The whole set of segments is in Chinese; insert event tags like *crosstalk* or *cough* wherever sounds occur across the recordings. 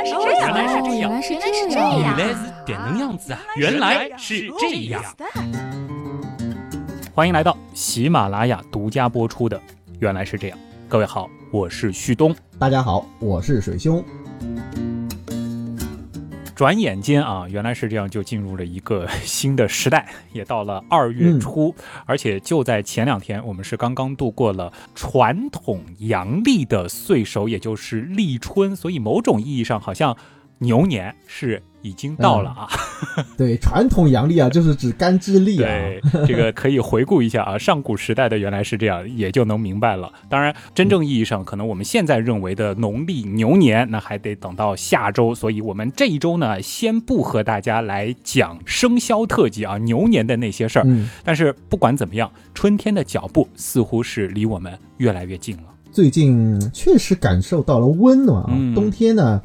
来是这样，原来是这样原来是这原样。来是点能样子啊！原来是这样。欢迎来到喜马拉雅独家播出的《原来是这样》。各位好，我是旭东。大家好，我是水兄。转眼间啊，原来是这样，就进入了一个 *laughs* 新的时代，*laughs* 也到了二月初，而且就在前两天，我们是刚刚度过了传统阳历的岁首，也就是立春，所以某种意义上，好像牛年是。已经到了啊！*laughs* 对，传统阳历啊，就是指干支历啊。对，这个可以回顾一下啊，*laughs* 上古时代的原来是这样，也就能明白了。当然，真正意义上，可能我们现在认为的农历牛年，那还得等到下周。所以我们这一周呢，先不和大家来讲生肖特辑啊，牛年的那些事儿。嗯。但是不管怎么样，春天的脚步似乎是离我们越来越近了。最近确实感受到了温暖啊，冬天呢。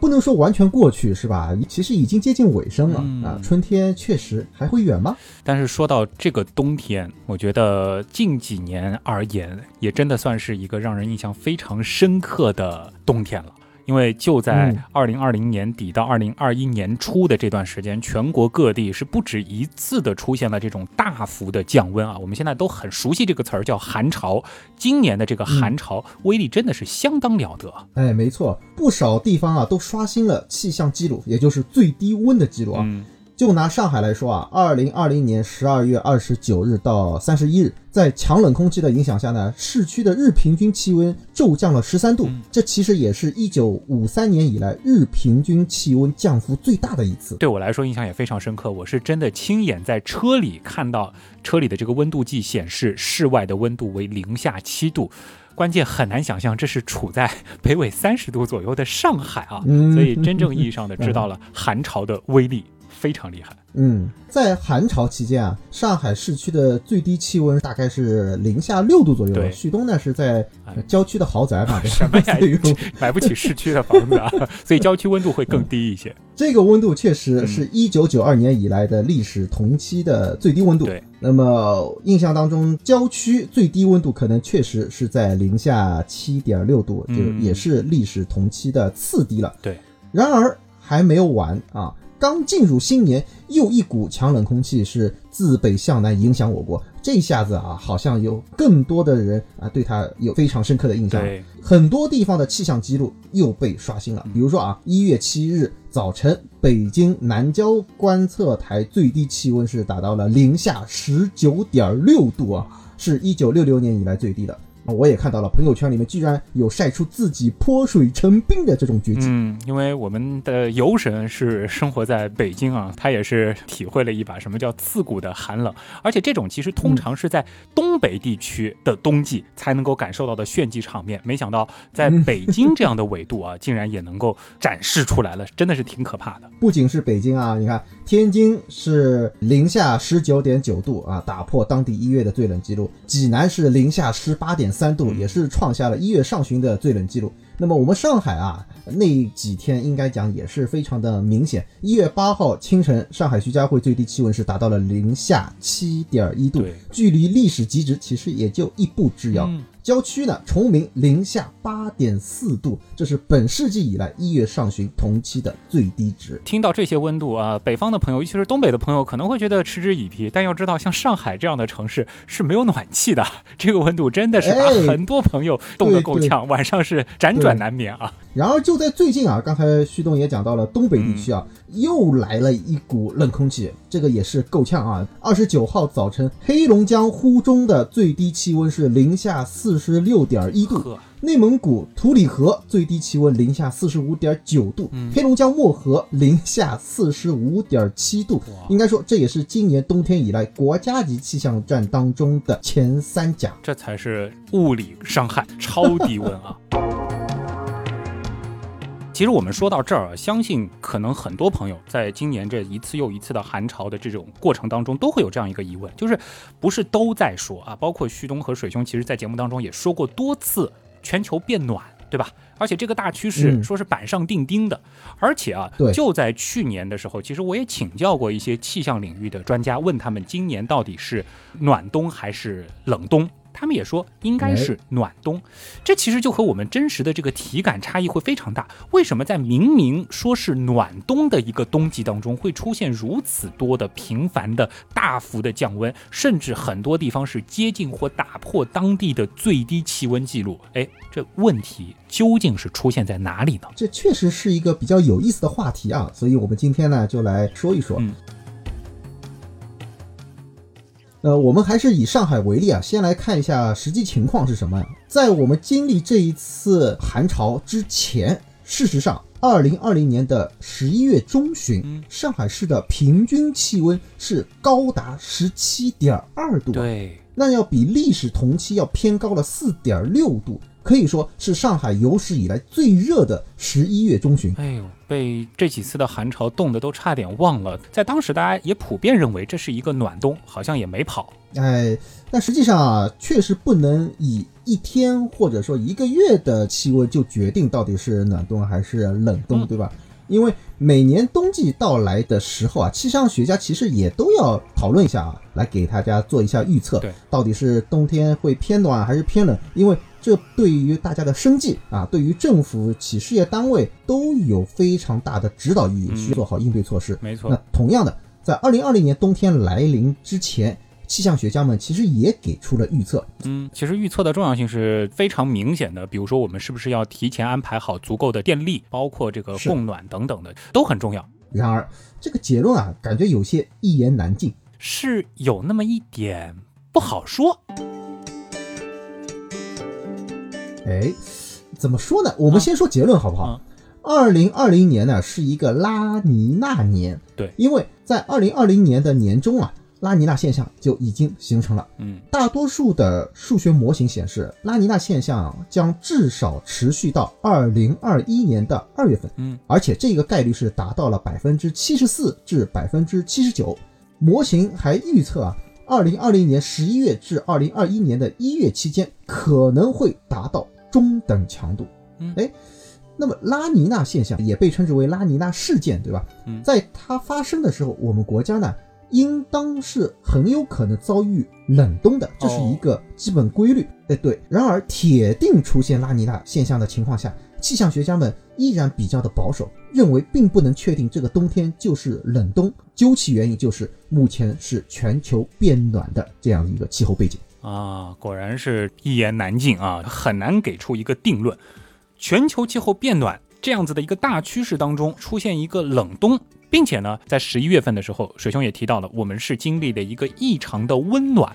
不能说完全过去是吧？其实已经接近尾声了啊！春天确实还会远吗？但是说到这个冬天，我觉得近几年而言，也真的算是一个让人印象非常深刻的冬天了。因为就在二零二零年底到二零二一年初的这段时间，全国各地是不止一次的出现了这种大幅的降温啊！我们现在都很熟悉这个词儿叫寒潮。今年的这个寒潮威力真的是相当了得。哎，没错，不少地方啊都刷新了气象记录，也就是最低温的记录啊。就拿上海来说啊，二零二零年十二月二十九日到三十一日，在强冷空气的影响下呢，市区的日平均气温骤降了十三度，这其实也是一九五三年以来日平均气温降幅最大的一次。对我来说印象也非常深刻，我是真的亲眼在车里看到车里的这个温度计显示室外的温度为零下七度，关键很难想象这是处在 *laughs* 北纬三十度左右的上海啊，所以真正意义上的知道了 *laughs* 寒潮的威力。非常厉害。嗯，在寒潮期间啊，上海市区的最低气温大概是零下六度左右。对，旭东呢是在郊区的豪宅嘛，*laughs* 什么呀？*laughs* 买不起市区的房子啊，*laughs* 所以郊区温度会更低一些。这个温度确实是一九九二年以来的历史同期的最低温度。对，那么印象当中，郊区最低温度可能确实是在零下七点六度，就也是历史同期的次低了。对，然而还没有完啊。刚进入新年，又一股强冷空气是自北向南影响我国，这下子啊，好像有更多的人啊对它有非常深刻的印象。很多地方的气象记录又被刷新了。比如说啊，一月七日早晨，北京南郊观测台最低气温是达到了零下十九点六度啊，是一九六六年以来最低的。我也看到了朋友圈里面居然有晒出自己泼水成冰的这种绝技。嗯，因为我们的游神是生活在北京啊，他也是体会了一把什么叫刺骨的寒冷，而且这种其实通常是在东北地区的冬季才能够感受到的炫技场面，没想到在北京这样的纬度啊，竟然也能够展示出来了，真的是挺可怕的。不仅是北京啊，你看天津是零下十九点九度啊，打破当地一月的最冷记录；济南是零下十八点。三度也是创下了一月上旬的最冷记录。那么我们上海啊，那几天应该讲也是非常的明显。一月八号清晨，上海徐家汇最低气温是达到了零下七点一度，距离历史极值其实也就一步之遥。郊区呢，崇明零下八点四度，这是本世纪以来一月上旬同期的最低值。听到这些温度啊，北方的朋友，尤其是东北的朋友，可能会觉得嗤之以鼻。但要知道，像上海这样的城市是没有暖气的，这个温度真的是把很多朋友冻得够呛，晚上是辗转难眠啊。然而就在最近啊，刚才旭东也讲到了东北地区啊，又来了一股冷空气，这个也是够呛啊。二十九号早晨，黑龙江呼中的最低气温是零下四。十六点一度，内蒙古图里河最低气温零下四十五点九度，黑龙江漠河零下四十五点七度。应该说，这也是今年冬天以来国家级气象站当中的前三甲。这才是物理伤害，超低温啊！*laughs* 其实我们说到这儿，相信可能很多朋友在今年这一次又一次的寒潮的这种过程当中，都会有这样一个疑问，就是不是都在说啊？包括旭东和水兄，其实在节目当中也说过多次，全球变暖，对吧？而且这个大趋势说是板上钉钉的。而且啊，就在去年的时候，其实我也请教过一些气象领域的专家，问他们今年到底是暖冬还是冷冬？他们也说应该是暖冬，这其实就和我们真实的这个体感差异会非常大。为什么在明明说是暖冬的一个冬季当中，会出现如此多的频繁的大幅的降温，甚至很多地方是接近或打破当地的最低气温记录？哎，这问题究竟是出现在哪里呢？这确实是一个比较有意思的话题啊，所以我们今天呢就来说一说。呃，我们还是以上海为例啊，先来看一下实际情况是什么呀。在我们经历这一次寒潮之前，事实上，二零二零年的十一月中旬，上海市的平均气温是高达十七点二度，对，那要比历史同期要偏高了四点六度。可以说是上海有史以来最热的十一月中旬。哎呦，被这几次的寒潮冻得都差点忘了，在当时大家也普遍认为这是一个暖冬，好像也没跑。哎，但实际上啊，确实不能以一天或者说一个月的气温就决定到底是暖冬还是冷冬，对吧？因为每年冬季到来的时候啊，气象学家其实也都要讨论一下啊，来给大家做一下预测，对，到底是冬天会偏暖还是偏冷？因为这对于大家的生计啊，对于政府企事业单位都有非常大的指导意义，需要做好应对措施。没错。那同样的，在二零二零年冬天来临之前。气象学家们其实也给出了预测，嗯，其实预测的重要性是非常明显的。比如说，我们是不是要提前安排好足够的电力，包括这个供暖等等的，都很重要。然而，这个结论啊，感觉有些一言难尽，是有那么一点不好说。哎，怎么说呢？我们先说结论好不好？二零二零年呢是一个拉尼娜年，对，因为在二零二零年的年中啊。拉尼娜现象就已经形成了。嗯，大多数的数学模型显示，拉尼娜现象将至少持续到二零二一年的二月份。嗯，而且这个概率是达到了百分之七十四至百分之七十九。模型还预测啊，二零二零年十一月至二零二一年的一月期间可能会达到中等强度。嗯，哎，那么拉尼娜现象也被称之为拉尼娜事件，对吧？嗯，在它发生的时候，我们国家呢？应当是很有可能遭遇冷冬的，这是一个基本规律。哎，对。然而，铁定出现拉尼娜现象的情况下，气象学家们依然比较的保守，认为并不能确定这个冬天就是冷冬。究其原因，就是目前是全球变暖的这样一个气候背景啊。果然是一言难尽啊，很难给出一个定论。全球气候变暖这样子的一个大趋势当中，出现一个冷冬。并且呢，在十一月份的时候，水兄也提到了，我们是经历了一个异常的温暖。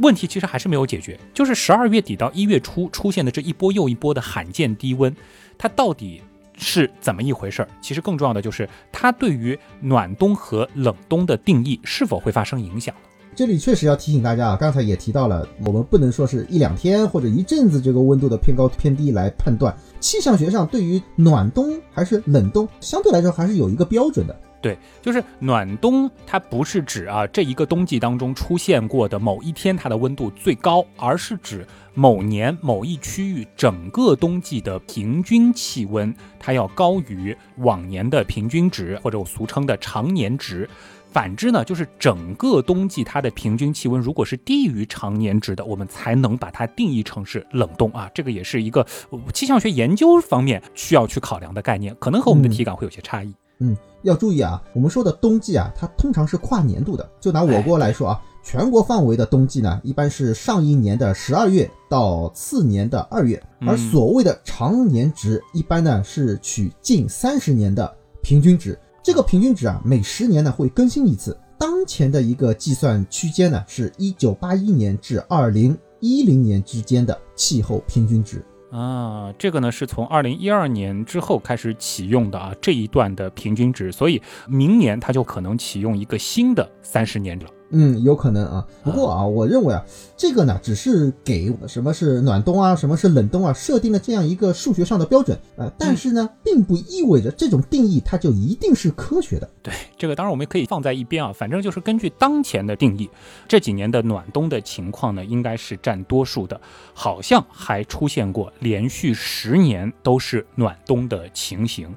问题其实还是没有解决，就是十二月底到一月初出现的这一波又一波的罕见低温，它到底是怎么一回事儿？其实更重要的就是它对于暖冬和冷冬的定义是否会发生影响。这里确实要提醒大家啊，刚才也提到了，我们不能说是一两天或者一阵子这个温度的偏高偏低来判断。气象学上对于暖冬还是冷冬，相对来说还是有一个标准的。对，就是暖冬，它不是指啊这一个冬季当中出现过的某一天它的温度最高，而是指某年某一区域整个冬季的平均气温它要高于往年的平均值，或者我俗称的常年值。反之呢，就是整个冬季它的平均气温如果是低于常年值的，我们才能把它定义成是冷冻啊。这个也是一个气象学研究方面需要去考量的概念，可能和我们的体感会有些差异。嗯。要注意啊，我们说的冬季啊，它通常是跨年度的。就拿我国来说啊，全国范围的冬季呢，一般是上一年的十二月到次年的二月。而所谓的常年值，一般呢是取近三十年的平均值。这个平均值啊，每十年呢会更新一次。当前的一个计算区间呢，是一九八一年至二零一零年之间的气候平均值。啊，这个呢是从二零一二年之后开始启用的啊，这一段的平均值，所以明年它就可能启用一个新的三十年了。嗯，有可能啊。不过啊，我认为啊，这个呢，只是给什么是暖冬啊，什么是冷冬啊，设定了这样一个数学上的标准啊。但是呢，并不意味着这种定义它就一定是科学的。对，这个当然我们可以放在一边啊。反正就是根据当前的定义，这几年的暖冬的情况呢，应该是占多数的。好像还出现过连续十年都是暖冬的情形。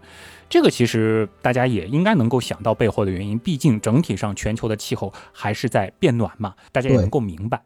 这个其实大家也应该能够想到背后的原因，毕竟整体上全球的气候还是在变暖嘛，大家也能够明白。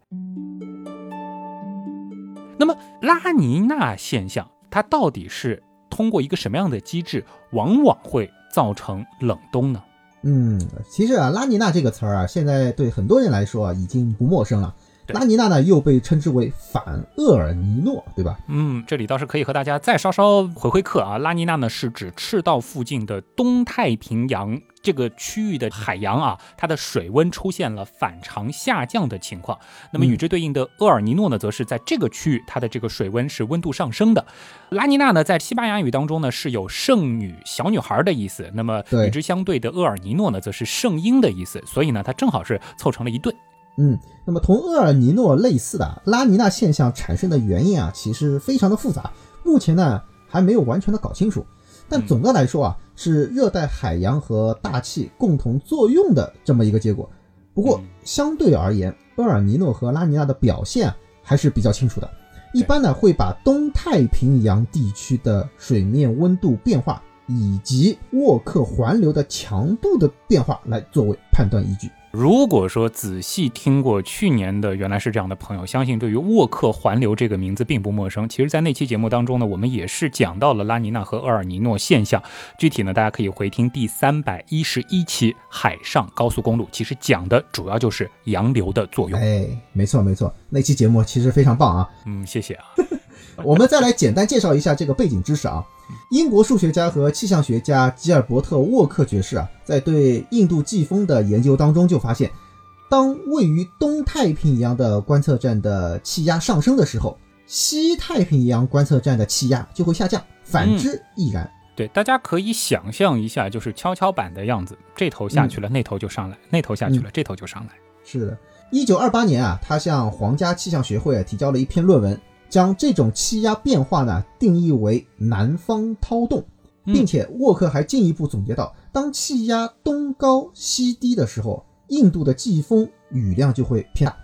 那么拉尼娜现象，它到底是通过一个什么样的机制，往往会造成冷冬呢？嗯，其实啊，拉尼娜这个词儿啊，现在对很多人来说啊，已经不陌生了。拉尼娜呢，又被称之为反厄尔尼诺，对吧？嗯，这里倒是可以和大家再稍稍回回课啊。拉尼娜呢，是指赤道附近的东太平洋这个区域的海洋啊，它的水温出现了反常下降的情况。那么与之对应的厄尔尼诺呢，则是在这个区域它的这个水温是温度上升的。拉尼娜呢，在西班牙语当中呢，是有圣女、小女孩的意思。那么与之相对的厄尔尼诺呢，则是圣婴的意思。所以呢，它正好是凑成了一对。嗯，那么同厄尔尼诺类似的拉尼娜现象产生的原因啊，其实非常的复杂，目前呢还没有完全的搞清楚。但总的来说啊，是热带海洋和大气共同作用的这么一个结果。不过相对而言，厄尔尼诺和拉尼娜的表现还是比较清楚的。一般呢会把东太平洋地区的水面温度变化以及沃克环流的强度的变化来作为判断依据。如果说仔细听过去年的原来是这样的朋友，相信对于沃克环流这个名字并不陌生。其实，在那期节目当中呢，我们也是讲到了拉尼娜和厄尔尼诺现象。具体呢，大家可以回听第三百一十一期《海上高速公路》，其实讲的主要就是洋流的作用。哎，没错没错，那期节目其实非常棒啊。嗯，谢谢啊。*laughs* 我们再来简单介绍一下这个背景知识啊。英国数学家和气象学家吉尔伯特·沃克爵士啊，在对印度季风的研究当中就发现，当位于东太平洋的观测站的气压上升的时候，西太平洋观测站的气压就会下降，反之亦然。对，大家可以想象一下，就是跷跷板的样子，这头下去了，那头就上来；那头下去了，这头就上来。是的，一九二八年啊，他向皇家气象学会提交了一篇论文。将这种气压变化呢定义为南方涛动，并且沃克还进一步总结到，当气压东高西低的时候，印度的季风雨量就会偏大；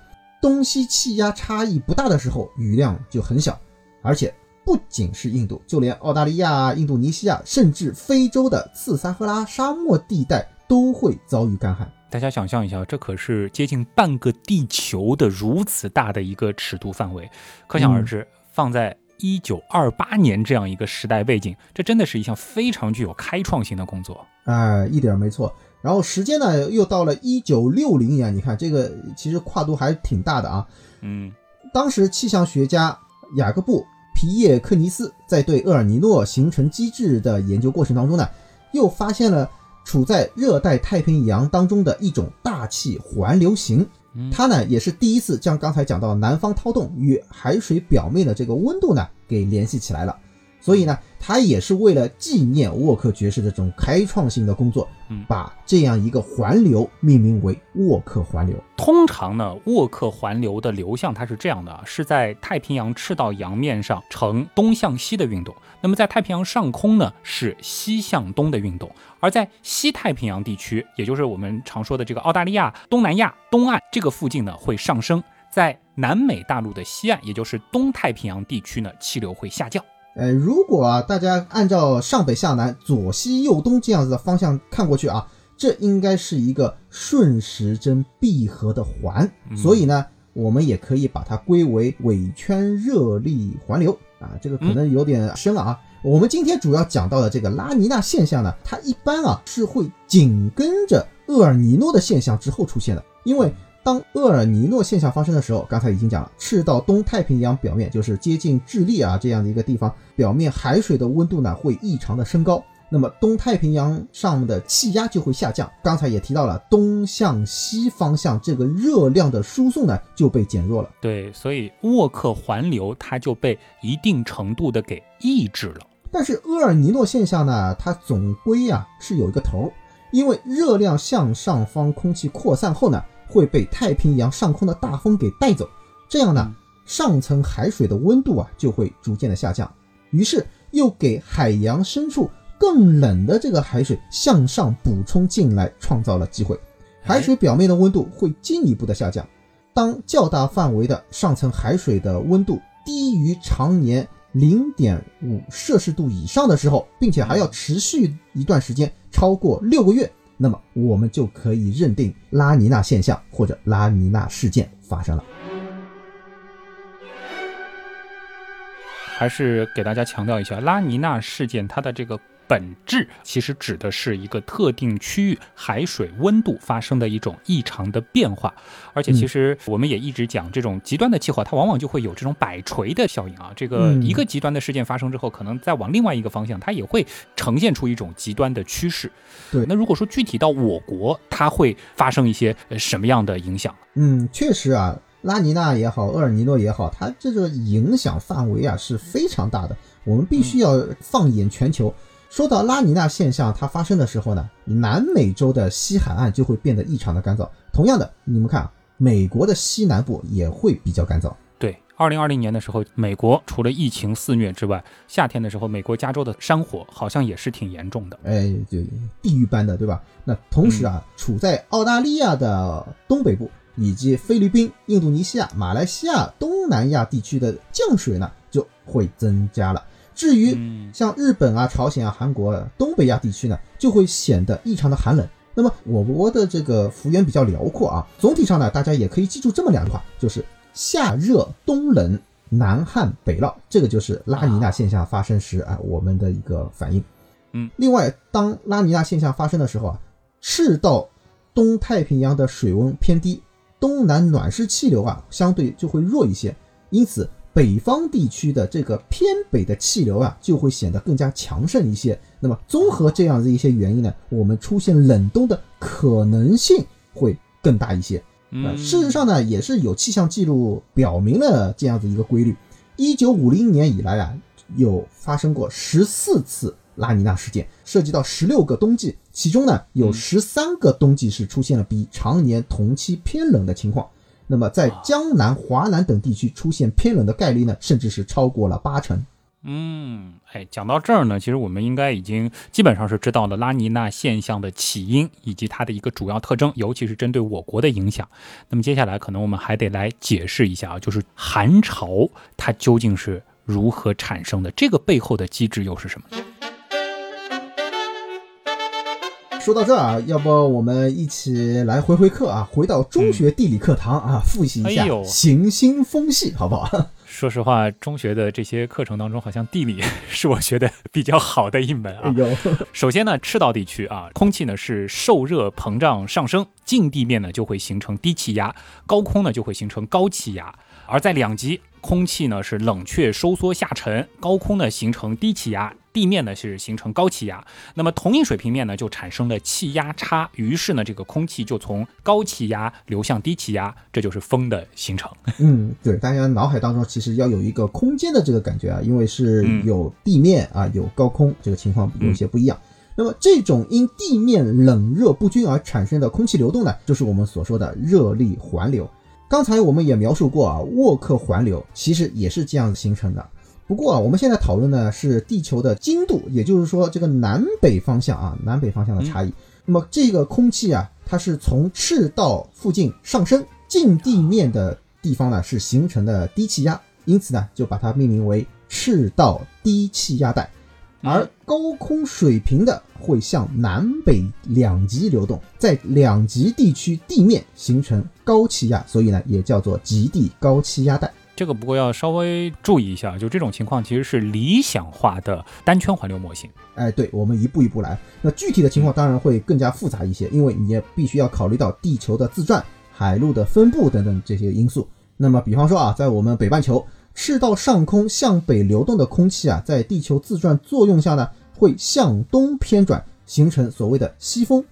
东西气压差异不大的时候，雨量就很小。而且不仅是印度，就连澳大利亚、印度尼西亚，甚至非洲的次撒哈拉沙漠地带都会遭遇干旱。大家想象一下，这可是接近半个地球的如此大的一个尺度范围，可想而知，放在一九二八年这样一个时代背景，这真的是一项非常具有开创性的工作。哎，一点没错。然后时间呢，又到了一九六零年，你看这个其实跨度还挺大的啊。嗯，当时气象学家雅各布·皮耶克尼斯在对厄尔尼诺形成机制的研究过程当中呢，又发现了。处在热带太平洋当中的一种大气环流型，它呢也是第一次将刚才讲到南方涛动与海水表面的这个温度呢给联系起来了。所以呢，他也是为了纪念沃克爵士的这种开创性的工作，把这样一个环流命名为沃克环流。通常呢，沃克环流的流向它是这样的，是在太平洋赤道洋面上呈东向西的运动；那么在太平洋上空呢，是西向东的运动；而在西太平洋地区，也就是我们常说的这个澳大利亚东南亚东岸这个附近呢，会上升；在南美大陆的西岸，也就是东太平洋地区呢，气流会下降。呃，如果啊，大家按照上北下南、左西右东这样子的方向看过去啊，这应该是一个顺时针闭合的环，所以呢，我们也可以把它归为纬圈热力环流啊。这个可能有点深了啊。我们今天主要讲到的这个拉尼娜现象呢，它一般啊是会紧跟着厄尔尼诺的现象之后出现的，因为。当厄尔尼诺现象发生的时候，刚才已经讲了，赤道东太平洋表面就是接近智利啊这样的一个地方，表面海水的温度呢会异常的升高，那么东太平洋上的气压就会下降。刚才也提到了，东向西方向这个热量的输送呢就被减弱了。对，所以沃克环流它就被一定程度的给抑制了。但是厄尔尼诺现象呢，它总归啊是有一个头，因为热量向上方空气扩散后呢。会被太平洋上空的大风给带走，这样呢，上层海水的温度啊就会逐渐的下降，于是又给海洋深处更冷的这个海水向上补充进来，创造了机会，海水表面的温度会进一步的下降。当较大范围的上层海水的温度低于常年零点五摄氏度以上的时候，并且还要持续一段时间，超过六个月。那么我们就可以认定拉尼娜现象或者拉尼娜事件发生了。还是给大家强调一下，拉尼娜事件它的这个。本质其实指的是一个特定区域海水温度发生的一种异常的变化，而且其实我们也一直讲，这种极端的气候它往往就会有这种摆锤的效应啊。这个一个极端的事件发生之后，可能再往另外一个方向，它也会呈现出一种极端的趋势。对，那如果说具体到我国，它会发生一些什么样的影响？嗯，确实啊，拉尼娜也好，厄尔尼诺也好，它这个影响范围啊是非常大的。我们必须要放眼全球。说到拉尼娜现象，它发生的时候呢，南美洲的西海岸就会变得异常的干燥。同样的，你们看，美国的西南部也会比较干燥。对，二零二零年的时候，美国除了疫情肆虐之外，夏天的时候，美国加州的山火好像也是挺严重的。哎，对，地狱般的，对吧？那同时啊，处在澳大利亚的东北部以及菲律宾、印度尼西亚、马来西亚、东南亚地区的降水呢，就会增加了。至于像日本啊、朝鲜啊、韩国、东北亚地区呢，就会显得异常的寒冷。那么我国的这个幅员比较辽阔啊，总体上呢，大家也可以记住这么两句话，就是夏热冬冷、南旱北涝，这个就是拉尼娜现象发生时啊我们的一个反应。嗯，另外，当拉尼娜现象发生的时候啊，赤道东太平洋的水温偏低，东南暖湿气流啊相对就会弱一些，因此。北方地区的这个偏北的气流啊，就会显得更加强盛一些。那么，综合这样的一些原因呢，我们出现冷冬的可能性会更大一些。嗯，事实上呢，也是有气象记录表明了这样子一个规律。一九五零年以来啊，有发生过十四次拉尼娜事件，涉及到十六个冬季，其中呢，有十三个冬季是出现了比常年同期偏冷的情况。那么，在江南、华南等地区出现偏冷的概率呢，甚至是超过了八成。嗯，哎，讲到这儿呢，其实我们应该已经基本上是知道了拉尼娜现象的起因以及它的一个主要特征，尤其是针对我国的影响。那么接下来可能我们还得来解释一下啊，就是寒潮它究竟是如何产生的，这个背后的机制又是什么？说到这儿啊，要不我们一起来回回课啊，回到中学地理课堂啊，复习一下行星风系，好不好？*laughs* 说实话，中学的这些课程当中，好像地理是我学的比较好的一门啊。首先呢，赤道地区啊，空气呢是受热膨胀上升，近地面呢就会形成低气压，高空呢就会形成高气压，而在两极。空气呢是冷却收缩下沉，高空呢形成低气压，地面呢是形成高气压。那么同一水平面呢就产生了气压差，于是呢这个空气就从高气压流向低气压，这就是风的形成。嗯，对，大家脑海当中其实要有一个空间的这个感觉啊，因为是有地面啊有高空，这个情况有些不一样。那么这种因地面冷热不均而产生的空气流动呢，就是我们所说的热力环流。刚才我们也描述过啊，沃克环流其实也是这样形成的。不过啊，我们现在讨论的是地球的经度，也就是说这个南北方向啊，南北方向的差异。那么这个空气啊，它是从赤道附近上升，近地面的地方呢是形成的低气压，因此呢就把它命名为赤道低气压带。而高空水平的会向南北两极流动，在两极地区地面形成高气压，所以呢也叫做极地高气压带。这个不过要稍微注意一下，就这种情况其实是理想化的单圈环流模型。哎，对，我们一步一步来。那具体的情况当然会更加复杂一些，因为你也必须要考虑到地球的自转、海陆的分布等等这些因素。那么，比方说啊，在我们北半球。赤道上空向北流动的空气啊，在地球自转作用下呢，会向东偏转，形成所谓的西风。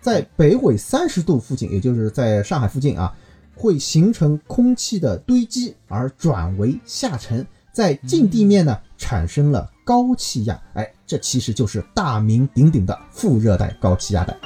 在北纬三十度附近，也就是在上海附近啊，会形成空气的堆积而转为下沉，在近地面呢产生了高气压。哎，这其实就是大名鼎鼎的副热带高气压带。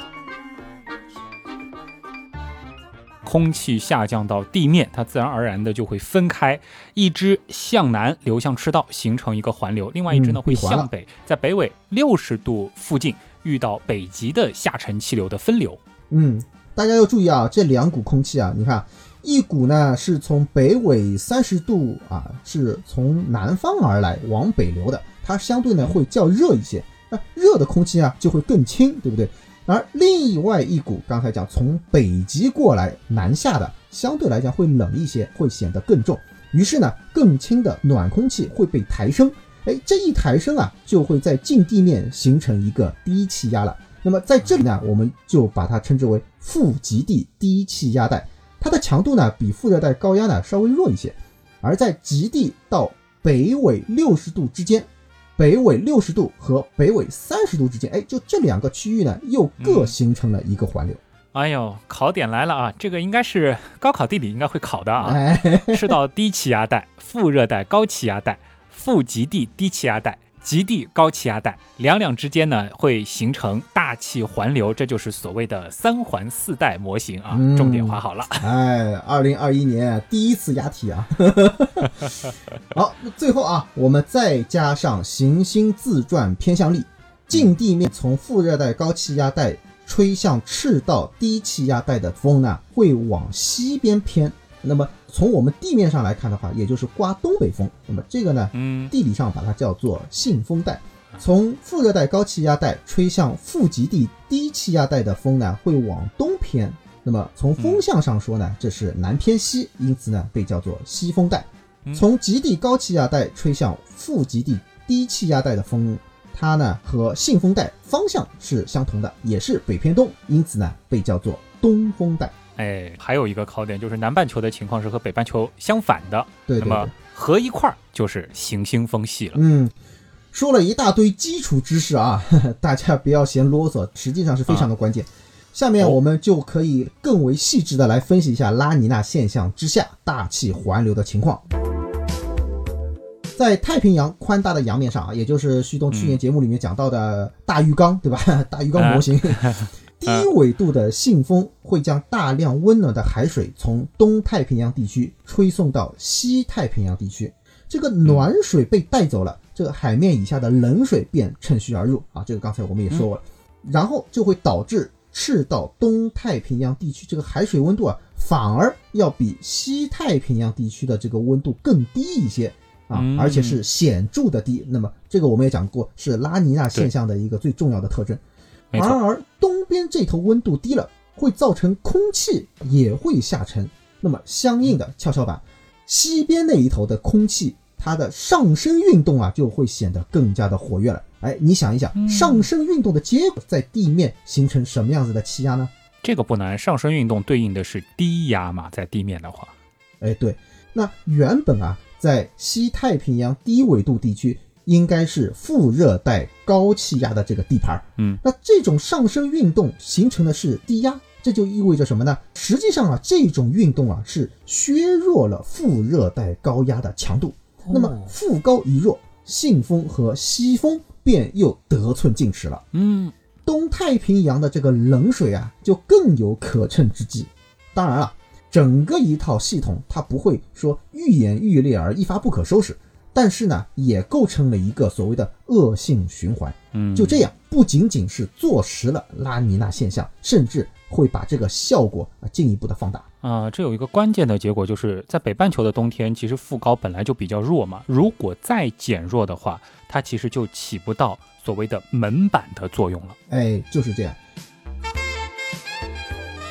空气下降到地面，它自然而然的就会分开，一支向南流向赤道，形成一个环流；另外一支呢会向北，在北纬六十度附近遇到北极的下沉气流的分流。嗯，大家要注意啊，这两股空气啊，你看，一股呢是从北纬三十度啊，是从南方而来往北流的，它相对呢会较热一些，那热的空气啊就会更轻，对不对？而另外一股，刚才讲从北极过来南下的，相对来讲会冷一些，会显得更重。于是呢，更轻的暖空气会被抬升，哎，这一抬升啊，就会在近地面形成一个低气压了。那么在这里呢，我们就把它称之为副极地低气压带，它的强度呢比副热带高压呢稍微弱一些，而在极地到北纬六十度之间，北纬六十度和北纬三十度之间，哎，就这两个区域呢，又各形成了一个环流。哎呦，考点来了啊！这个应该是高考地理应该会考的啊。哎，*laughs* 赤道低气压带、副热带高气压带、副极地低气压带、极地高气压带，两两之间呢会形成大气环流，这就是所谓的三环四带模型啊。嗯重点划好了。*laughs* 哎，二零二一年第一次押题啊！*laughs* 好，那最后啊，我们再加上行星自转偏向力，近地面从副热带高气压带吹向赤道低气压带的风呢，会往西边偏。那么从我们地面上来看的话，也就是刮东北风。那么这个呢，嗯，地理上把它叫做信风带。从副热带高气压带吹向副极地低气压带的风呢，会往东偏。那么从风向上说呢，这是南偏西，因此呢被叫做西风带。嗯从极地高气压带吹向副极地低气压带的风，它呢和信风带方向是相同的，也是北偏东，因此呢被叫做东风带。哎，还有一个考点就是南半球的情况是和北半球相反的，对对对那么。合一块儿就是行星风系了。嗯，说了一大堆基础知识啊，呵 *laughs* 呵大家不要嫌啰嗦，实际上是非常的关键。下面哦我们就可以更为细致的来分析一下拉尼娜现象之下大气环流的情况。在太平洋宽大的洋面上啊，也就是旭东去年节目里面讲到的大浴缸，对吧？*laughs* 大浴缸模型。*laughs* 低纬度的信风会将大量温暖的海水从东太平洋地区吹送到西太平洋地区。这个暖水被带走了，这个海面以下的冷水便趁虚而入啊。这个刚才我们也说过了，然后就会导致赤道东太平洋地区这个海水温度啊，反而要比西太平洋地区的这个温度更低一些啊嗯，而且是显著的低。那么这个我们也讲过，是拉尼娜现象的一个最重要的特征。然而东边这头温度低了，会造成空气也会下沉。那么相应的跷跷板，西边那一头的空气，它的上升运动啊，就会显得更加的活跃了。哎，你想一想，嗯上升运动的结果在地面形成什么样子的气压呢？这个不难。上升运动对应的是低压嘛，在地面的话，哎，对，那原本啊，在西太平洋低纬度地区，应该是副热带高气压的这个地盘儿。嗯，那这种上升运动形成的是低压，这就意味着什么呢？实际上啊，这种运动啊是削弱了副热带高压的强度。那么副高一弱，信风和西风便又得寸进尺了。嗯，东太平洋的这个冷水啊，就更有可乘之机。当然了，整个一套系统它不会说愈演愈烈而一发不可收拾，但是呢，也构成了一个所谓的恶性循环。嗯，就这样，不仅仅是坐实了拉尼娜现象，甚至会把这个效果啊进一步的放大。啊、这有一个关键的结果，就是在北半球的冬天，其实副高本来就比较弱嘛。如果再减弱的话，它其实就起不到所谓的门板的作用了。哎，就是这样。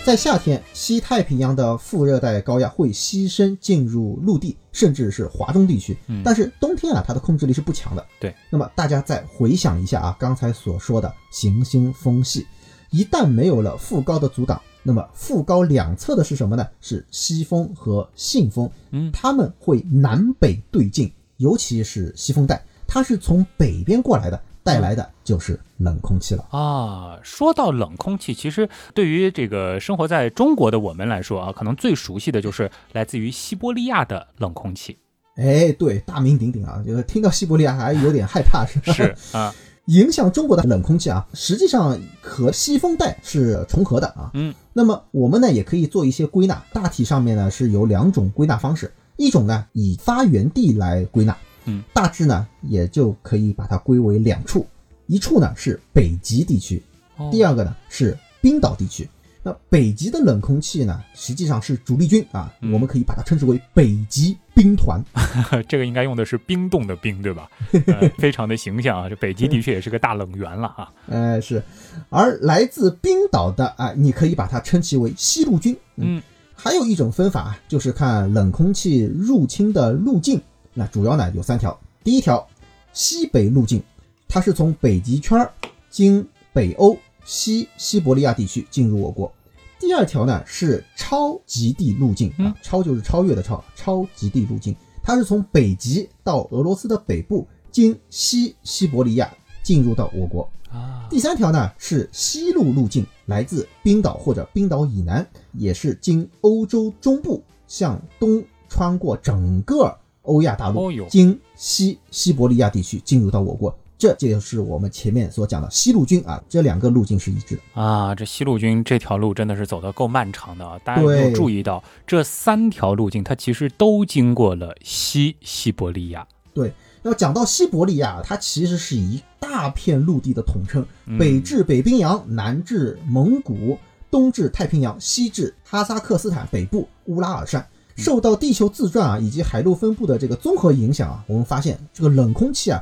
在夏天，西太平洋的副热带高压会牺牲进入陆地，甚至是华中地区。嗯但是冬天啊，它的控制力是不强的。对，那么大家再回想一下啊，刚才所说的行星风系，一旦没有了副高的阻挡，那么副高两侧的是什么呢？是西风和信风。嗯它们会南北对进，尤其是西风带，它是从北边过来的，带来的就是冷空气了。啊，说到冷空气，其实对于这个生活在中国的我们来说啊，可能最熟悉的就是来自于西伯利亚的冷空气。哎，对，大名鼎鼎啊，就是听到西伯利亚还有点害怕，是吧？*laughs* 是啊，影响中国的冷空气啊，实际上和西风带是重合的啊。嗯，那么我们呢也可以做一些归纳，大体上面呢是有两种归纳方式，一种呢以发源地来归纳，嗯，大致呢也就可以把它归为两处，一处呢是北极地区，哦第二个呢是冰岛地区。那北极的冷空气呢，实际上是主力军啊，嗯我们可以把它称之为北极兵团。*laughs* 这个应该用的是冰冻的冰，对吧？呃、非常的形象啊，这北极的确也是个大冷源了啊。*laughs* 呃，是，而来自冰岛的啊、你可以把它称其为西路军。嗯，还有一种分法啊，就是看冷空气入侵的路径那主要呢有三条。第一条，西北路径，它是从北极圈儿经北欧、西西伯利亚地区进入我国。第二条呢是超极地路径啊，超就是超越的超，超极地路径，它是从北极到俄罗斯的北部，经西西伯利亚进入到我国。啊，第三条呢是西路路径，来自冰岛或者冰岛以南，也是经欧洲中部向东穿过整个欧亚大陆，经西西伯利亚地区进入到我国。这就是我们前面所讲的西路军啊，这两个路径是一致的。啊，这西路军这条路真的是走得够漫长的啊！大家有对注意到，这三条路径它其实都经过了西西伯利亚。对，要讲到西伯利亚，它其实是一大片陆地的统称，嗯北至北冰洋，南至蒙古，东至太平洋，西至哈萨克斯坦北部乌拉尔山。受到地球自转啊以及海陆分布的这个综合影响啊，我们发现这个冷空气啊，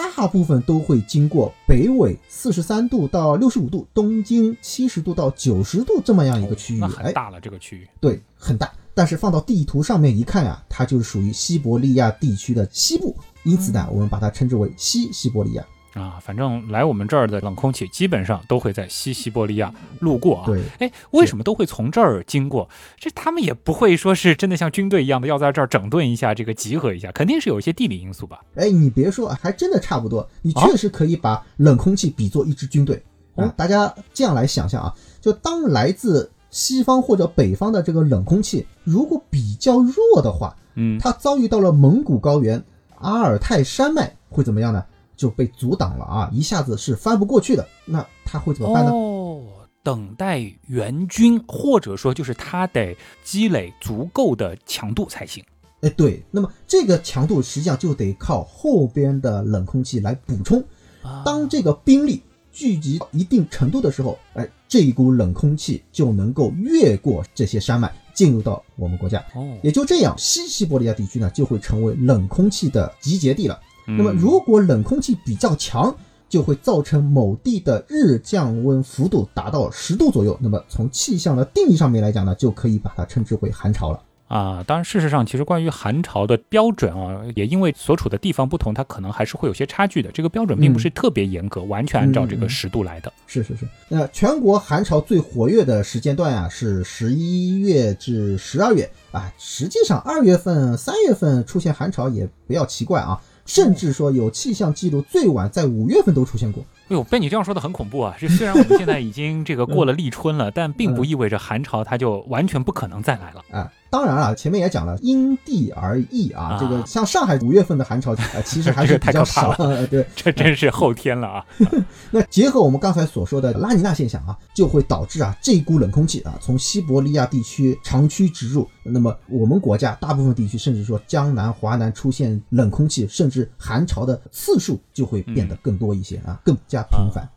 大部分都会经过北纬四十三度到六十五度，东经七十度到九十度这么样一个区域。那哎很，大了，这个区域。对，很大。但是放到地图上面一看啊，它就是属于西伯利亚地区的西部，因此呢，我们把它称之为西西伯利亚。啊，反正来我们这儿的冷空气基本上都会在西西伯利亚路过啊。对，哎，为什么都会从这儿经过？这他们也不会说是真的像军队一样的要在这儿整顿一下，这个集合一下，肯定是有一些地理因素吧？哎，你别说，还真的差不多。你啊确实可以把冷空气比作一支军队啊嗯。大家这样来想象啊，就当来自西方或者北方的这个冷空气如果比较弱的话，嗯，它遭遇到了蒙古高原、阿尔泰山脉，会怎么样呢？就被阻挡了啊，一下子是翻不过去的。那他会怎么办呢？哦，等待援军，或者说就是他得积累足够的强度才行。哎，对，那么这个强度实际上就得靠后边的冷空气来补充。啊当这个兵力聚集到一定程度的时候，哎，这一股冷空气就能够越过这些山脉，进入到我们国家。哦，也就这样，西西伯利亚地区呢就会成为冷空气的集结地了。那么，嗯如果冷空气比较强，就会造成某地的日降温幅度达到十度左右。那么，从气象的定义上面来讲呢，就可以把它称之为寒潮了。啊，当然，事实上，其实关于寒潮的标准啊，也因为所处的地方不同，它可能还是会有些差距的。这个标准并不是特别严格，完全按照这个十度来的。是是是，那全国寒潮最活跃的时间段啊，是十一月至十二月啊。实际上，二月份、三月份出现寒潮也不要奇怪啊，甚至说有气象记录最晚在五月份都出现过。哎呦，被你这样说的很恐怖啊！这虽然我们现在已经这个过了立春了，但并不意味着寒潮它就完全不可能再来了。啊，当然了，前面也讲了，因地而异啊。啊这个像上海五月份的寒潮，啊，其实还是比较少。呃对，这真是后天了啊！*laughs* 那结合我们刚才所说的拉尼娜现象啊，就会导致啊这一股冷空气啊从西伯利亚地区长驱直入，那么我们国家大部分地区，甚至说江南、华南出现冷空气甚至寒潮的次数就会变得更多一些啊，更加频繁。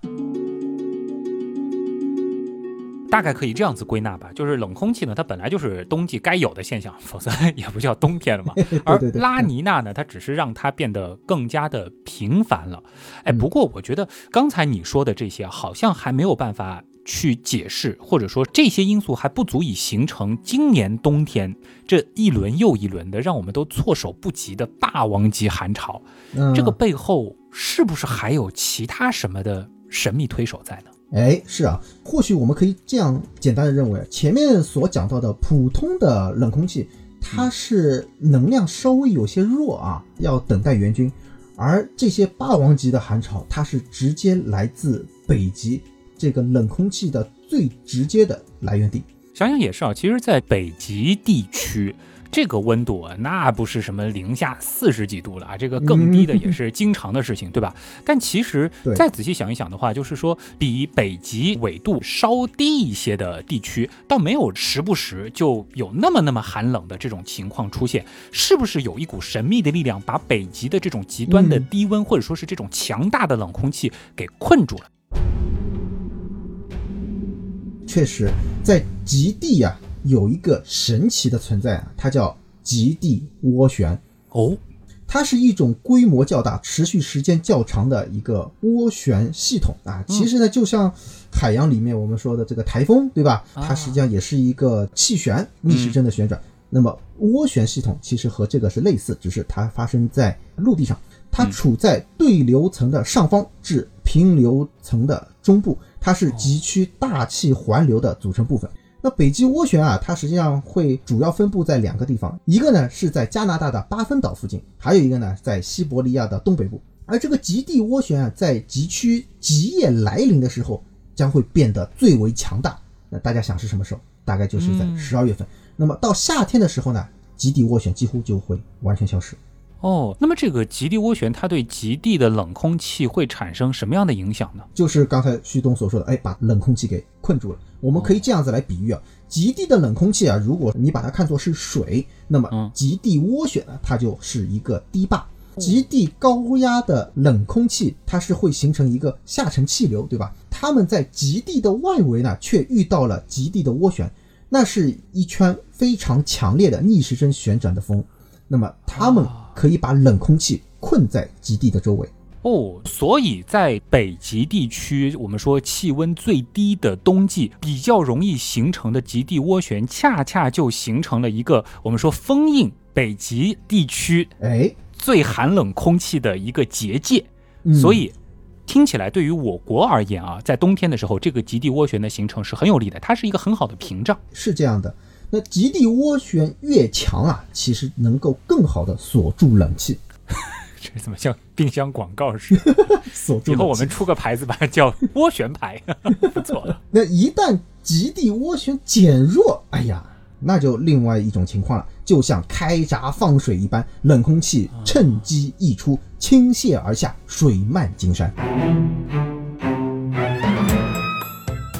大概可以这样子归纳吧，就是冷空气呢，它本来就是冬季该有的现象，否则也不叫冬天了嘛。*laughs* 而拉尼娜呢，它只是让它变得更加的频繁了。哎，嗯不过我觉得刚才你说的这些，好像还没有办法去解释，或者说这些因素还不足以形成今年冬天这一轮又一轮的让我们都措手不及的霸王级寒潮。嗯，这个背后是不是还有其他什么的神秘推手在呢？哎，是啊，或许我们可以这样简单的认为，前面所讲到的普通的冷空气，它是能量稍微有些弱啊，要等待援军；而这些霸王级的寒潮，它是直接来自北极这个冷空气的最直接的来源地。想想也是啊，其实，在北极地区，这个温度啊，那不是什么零下四十几度了啊，这个更低的也是经常的事情，对吧？但其实再仔细想一想的话，就是说，比北极纬度稍低一些的地区，倒没有时不时就有那么那么寒冷的这种情况出现，是不是有一股神秘的力量把北极的这种极端的嗯低温，或者说是这种强大的冷空气给困住了？确实，在极地啊，有一个神奇的存在啊，它叫极地涡旋。哦，它是一种规模较大、持续时间较长的一个涡旋系统啊。其实呢，就像海洋里面我们说的这个台风，对吧？啊它实际上也是一个气旋逆时针的旋转。那么涡旋系统其实和这个是类似，只是它发生在陆地上，它处在对流层的上方至平流层的中部，它是极区大气环流的组成部分。那北极涡旋啊，它实际上会主要分布在两个地方，一个呢是在加拿大的巴芬岛附近，还有一个呢在西伯利亚的东北部。而这个极地涡旋啊，在极区极夜来临的时候，将会变得最为强大。那大家想是什么时候？大概就是在十二月份。那么到夏天的时候呢，极地涡旋几乎就会完全消失。哦，那么这个极地涡旋它对极地的冷空气会产生什么样的影响呢？就是刚才旭东所说的，哎，把冷空气给困住了。我们可以这样子来比喻啊，极地的冷空气啊，如果你把它看作是水，那么极地涡旋呢，它就是一个堤坝。极地高压的冷空气，它是会形成一个下沉气流，对吧？它们在极地的外围呢，却遇到了极地的涡旋，那是一圈非常强烈的逆时针旋转的风，那么它们可以把冷空气困在极地的周围。哦，所以在北极地区，我们说气温最低的冬季，比较容易形成的极地涡旋，恰恰就形成了一个我们说封印北极地区，哎。最寒冷空气的一个结界，所以听起来对于我国而言啊，在冬天的时候，这个极地涡旋的形成是很有利的，它是一个很好的屏障。是这样的，那极地涡旋越强啊，其实能够更好的锁住冷气。*laughs* 这怎么像冰箱广告似的？*laughs* 锁住。以后我们出个牌子吧，*laughs* 叫涡旋牌，不错。那一旦极地涡旋减弱，哎呀。那就另外一种情况了，就像开闸放水一般，冷空气趁机溢出，倾泻而下，水漫金山。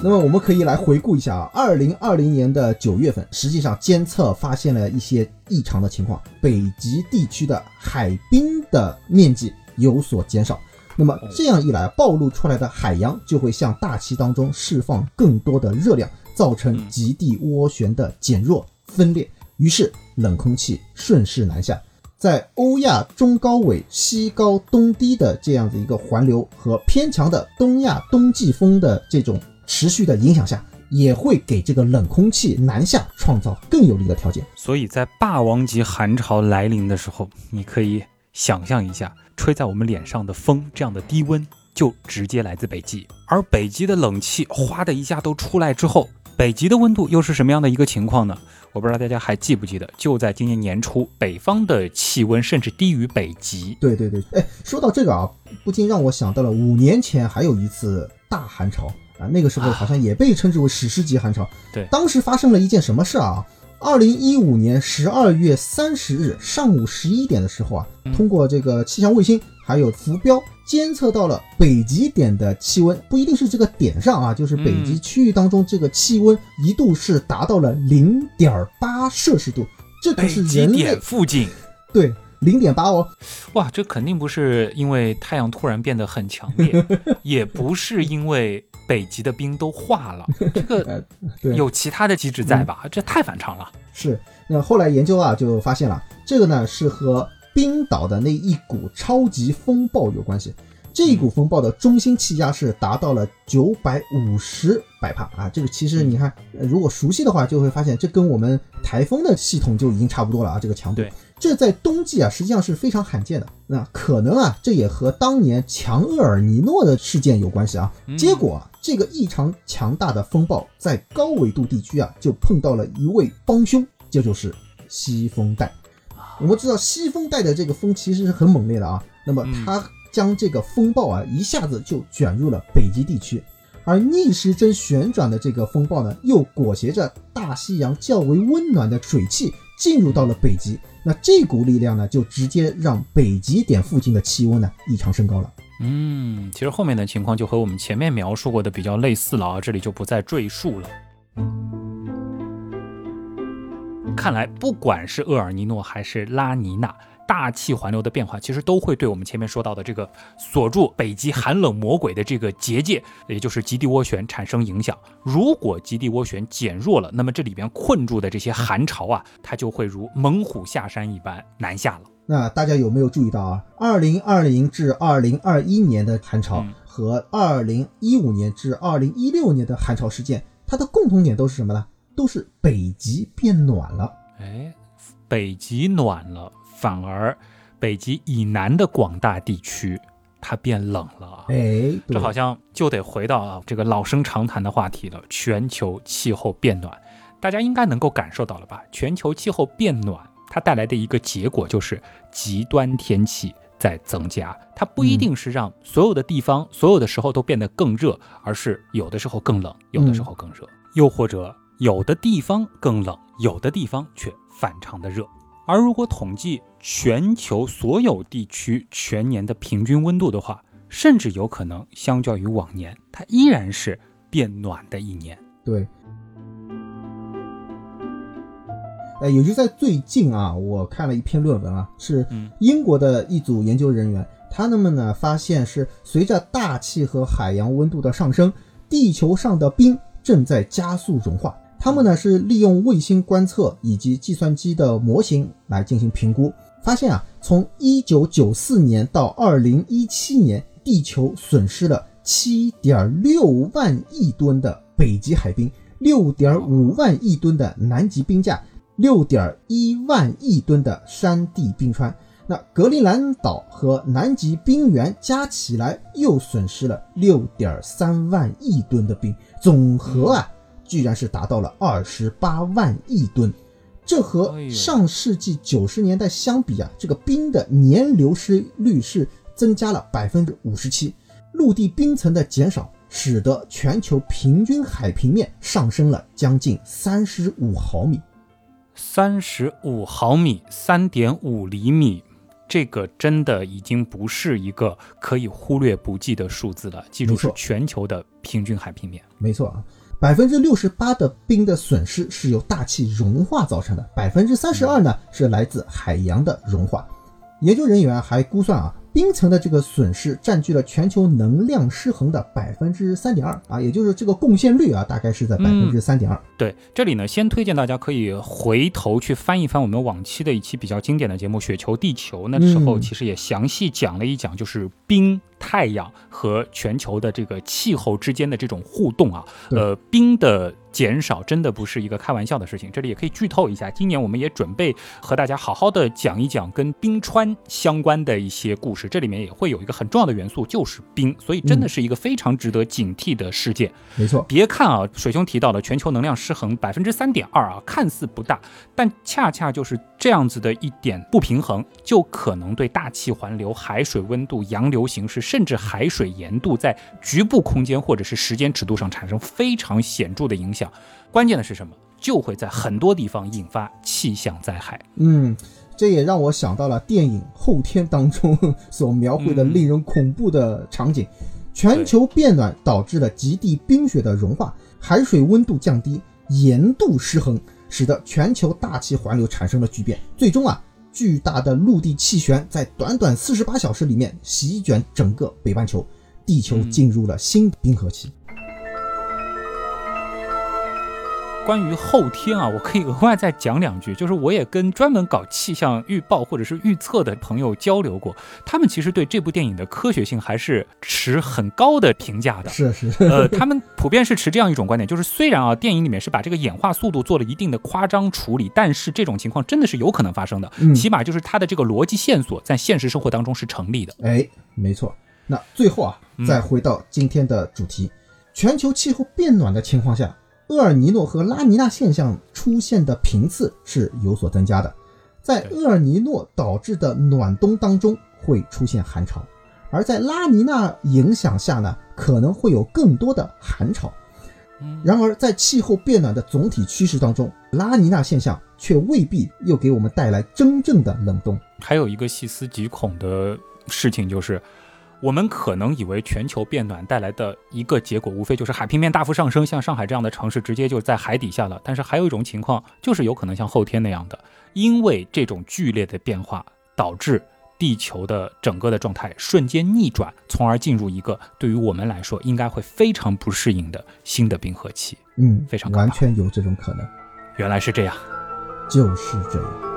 那么我们可以来回顾一下啊，二零二零年的九月份，实际上监测发现了一些异常的情况，北极地区的海冰的面积有所减少。那么这样一来，暴露出来的海洋就会向大气当中释放更多的热量。造成极地涡旋的减弱分裂，于是冷空气顺势南下，在欧亚中高纬西高东低的这样的一个环流和偏强的东亚冬季风的这种持续的影响下，也会给这个冷空气南下创造更有利的条件。所以在霸王级寒潮来临的时候，你可以想象一下，吹在我们脸上的风，这样的低温就直接来自北极，而北极的冷气哗的一下都出来之后。北极的温度又是什么样的一个情况呢？我不知道大家还记不记得，就在今年年初，北方的气温甚至低于北极。对对对，哎，说到这个啊，不禁让我想到了五年前还有一次大寒潮啊，那个时候好像也被称之为史诗级寒潮。对，当时发生了一件什么事啊？二零一五年十二月三十日上午十一点的时候啊，通过这个气象卫星还有浮标。监测到了北极点的气温，不一定是这个点上啊，就是北极区域当中这个气温一度是达到了零点八摄氏度，这可是人类附近，对，零点八哦，哇，这肯定不是因为太阳突然变得很强烈，也不是因为北极的冰都化了，这个 *laughs* 有其他的机制在吧？这太反常了。是，那后来研究啊就发现了，这个呢是和。冰岛的那一股超级风暴有关系，这一股风暴的中心气压是达到了九百五十百帕啊！这个其实你看，如果熟悉的话，就会发现这跟我们台风的系统就已经差不多了啊！这个强度，这在冬季啊实际上是非常罕见的。那可能啊，这也和当年强厄尔尼诺的事件有关系啊。结果啊，这个异常强大的风暴在高纬度地区啊，就碰到了一位帮凶，这就是西风带。我们知道西风带的这个风其实是很猛烈的啊，那么它将这个风暴啊一下子就卷入了北极地区，而逆时针旋转的这个风暴呢，又裹挟着大西洋较为温暖的水汽进入到了北极，那这股力量呢，就直接让北极点附近的气温呢异常升高了。嗯，其实后面的情况就和我们前面描述过的比较类似了啊，这里就不再赘述了。看来，不管是厄尔尼诺还是拉尼娜，大气环流的变化，其实都会对我们前面说到的这个锁住北极寒冷魔鬼的这个结界，也就是极地涡旋产生影响。如果极地涡旋减弱了，那么这里边困住的这些寒潮啊，它就会如猛虎下山一般南下了。那大家有没有注意到啊？二零二零至二零二一年的寒潮和二零一五年至二零一六年的寒潮事件，它的共同点都是什么呢？都是北极变暖了，哎，北极暖了，反而北极以南的广大地区它变冷了。哎，这好像就得回到啊这个老生常谈的话题了，全球气候变暖，大家应该能够感受到了吧？全球气候变暖，它带来的一个结果就是极端天气在增加。它不一定是让所有的地方、所有的时候都变得更热，而是有的时候更冷，有的时候更热，又或者有的地方更冷，有的地方却反常的热。而如果统计全球所有地区全年的平均温度的话，甚至有可能相较于往年，它依然是变暖的一年。对。呃，也就在最近啊，我看了一篇论文啊，是英国的一组研究人员，他们呢发现是随着大气和海洋温度的上升，地球上的冰正在加速融化。他们呢是利用卫星观测以及计算机的模型来进行评估，发现啊，从一九九四年到二零一七年，地球损失了七点六万亿吨的北极海冰，六点五万亿吨的南极冰架，六点一万亿吨的山地冰川。那格陵兰岛和南极冰原加起来又损失了六点三万亿吨的冰，总和啊。居然是达到了二十八万亿吨，这和上世纪九十年代相比啊，这个冰的年流失率是增加了百分之五十七。陆地冰层的减少，使得全球平均海平面上升了将近三十五毫米。三十五毫米，三点五厘米，这个真的已经不是一个可以忽略不计的数字了。记住，是全球的平均海平面。没错啊。百分之六十八的冰的损失是由大气融化造成的，百分之三十二呢是来自海洋的融化。研究人员还估算啊。冰层的这个损失占据了全球能量失衡的百分之三点二啊，也就是这个贡献率啊，大概是在百分之三点二。对，这里呢，先推荐大家可以回头去翻一翻我们往期的一期比较经典的节目《雪球地球》，那时候其实也详细讲了一讲，就是冰、太阳和全球的这个气候之间的这种互动啊，呃，冰的。减少真的不是一个开玩笑的事情，这里也可以剧透一下，今年我们也准备和大家好好的讲一讲跟冰川相关的一些故事，这里面也会有一个很重要的元素就是冰，所以真的是一个非常值得警惕的事件。没错，别看啊，水兄提到的全球能量失衡百分之三点二啊，看似不大，但恰恰就是这样子的一点不平衡，就可能对大气环流、海水温度、洋流形式，甚至海水盐度在局部空间或者是时间尺度上产生非常显著的影响。关键的是什么？就会在很多地方引发气象灾害。嗯，这也让我想到了电影《后天》当中 *laughs* 所描绘的令人恐怖的场景：全球变暖导致了极地冰雪的融化，海水温度降低，盐度失衡，使得全球大气环流产生了巨变。最终啊，巨大的陆地气旋在短短四十八小时里面席卷整个北半球，地球进入了新冰河期。关于后天啊，我可以额外再讲两句，*laughs* 就是我也跟专门搞气象预报或者是预测的朋友交流过，他们其实对这部电影的科学性还是持很高的评价的。是是，*laughs* 呃，他们普遍是持这样一种观点，就是虽然啊，电影里面是把这个演化速度做了一定的夸张处理，但是这种情况真的是有可能发生的，起码就是它的这个逻辑线索在现实生活当中是成立的。哎，没错。那最后啊，再回到今天的主题，全球气候变暖的情况下。厄尔尼诺和拉尼娜现象出现的频次是有所增加的，在厄尔尼诺导致的暖冬当中会出现寒潮，而在拉尼娜影响下呢，可能会有更多的寒潮。然而，在气候变暖的总体趋势当中，拉尼娜现象却未必又给我们带来真正的冷冻。还有一个细思极恐的事情就是。我们可能以为全球变暖带来的一个结果，无非就是海平面大幅上升，像上海这样的城市直接就在海底下了。但是还有一种情况，就是有可能像后天那样的，因为这种剧烈的变化，导致地球的整个的状态瞬间逆转，从而进入一个对于我们来说应该会非常不适应的新的冰河期。嗯，非常完全有这种可能。原来是这样，就是这样。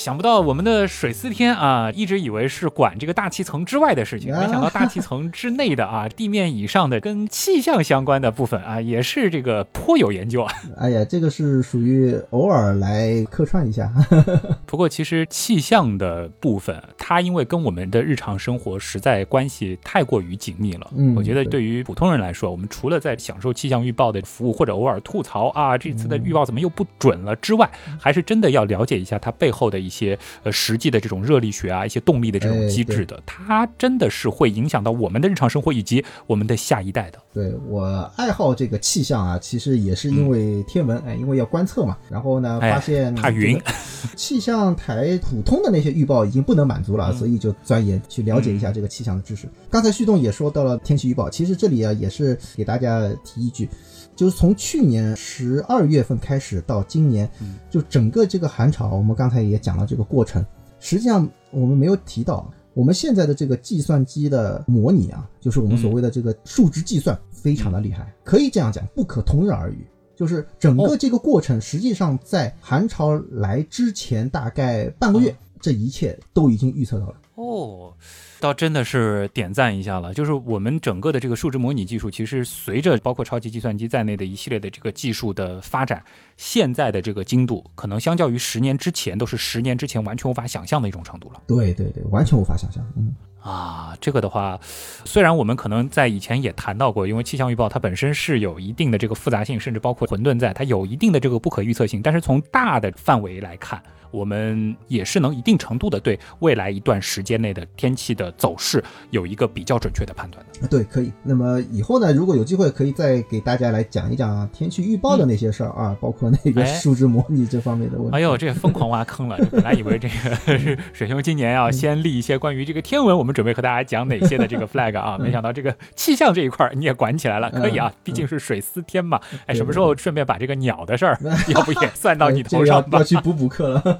想不到我们的水司天啊，一直以为是管这个大气层之外的事情，没想到大气层之内的啊，*laughs* 地面以上的跟气象相关的部分啊，也是这个颇有研究啊。*laughs* 哎呀，这个是属于偶尔来客串一下。*laughs* 不过其实气象的部分，它因为跟我们的日常生活实在关系太过于紧密了。嗯，我觉得对于普通人来说，我们除了在享受气象预报的服务，或者偶尔吐槽啊这次的预报怎么又不准了之外，还是真的要了解一下它背后的一些呃实际的这种热力学啊，一些动力的这种机制的，它真的是会影响到我们的日常生活以及我们的下一代的。对我爱好这个气象啊，其实也是因为天文，哎，因为要观测嘛。然后呢，发现怕云，*laughs* 气象台普通的那些预报已经不能满足了，所以就钻研去了解一下这个气象的知识。刚才旭东也说到了天气预报，其实这里啊也是给大家提一句，就是从去年十二月份开始到今年，就整个这个寒潮，我们刚才也讲了这个过程。实际上我们没有提到，我们现在的这个计算机的模拟啊，就是我们所谓的这个数值计算，非常的厉害，可以这样讲，不可同日而语。就是整个这个过程，实际上在寒潮来之前大概半个月，这一切都已经预测到了。哦，倒真的是点赞一下了。就是我们整个的这个数值模拟技术，其实随着包括超级计算机在内的一系列的这个技术的发展，现在的这个精度，可能相较于十年之前，都是十年之前完全无法想象的一种程度了。对对对，完全无法想象。嗯。啊，这个的话，虽然我们可能在以前也谈到过，因为气象预报它本身是有一定的这个复杂性，甚至包括混沌在，它有一定的这个不可预测性。但是从大的范围来看，我们也是能一定程度的对未来一段时间内的天气的走势有一个比较准确的判断的。对，可以。那么以后呢，如果有机会，可以再给大家来讲一讲天气预报的那些事儿啊，包括那个数值模拟这方面的问题。哎呦，这疯狂挖坑了！本来以为这个水兄今年要先立一些关于这个天文，我们。准备和大家讲哪些的这个 flag 啊？没想到这个气象这一块你也管起来了，可以啊，毕竟是水司天嘛。哎，什么时候顺便把这个鸟的事儿，*laughs* 要不也算到你头上吧？要去补补课了。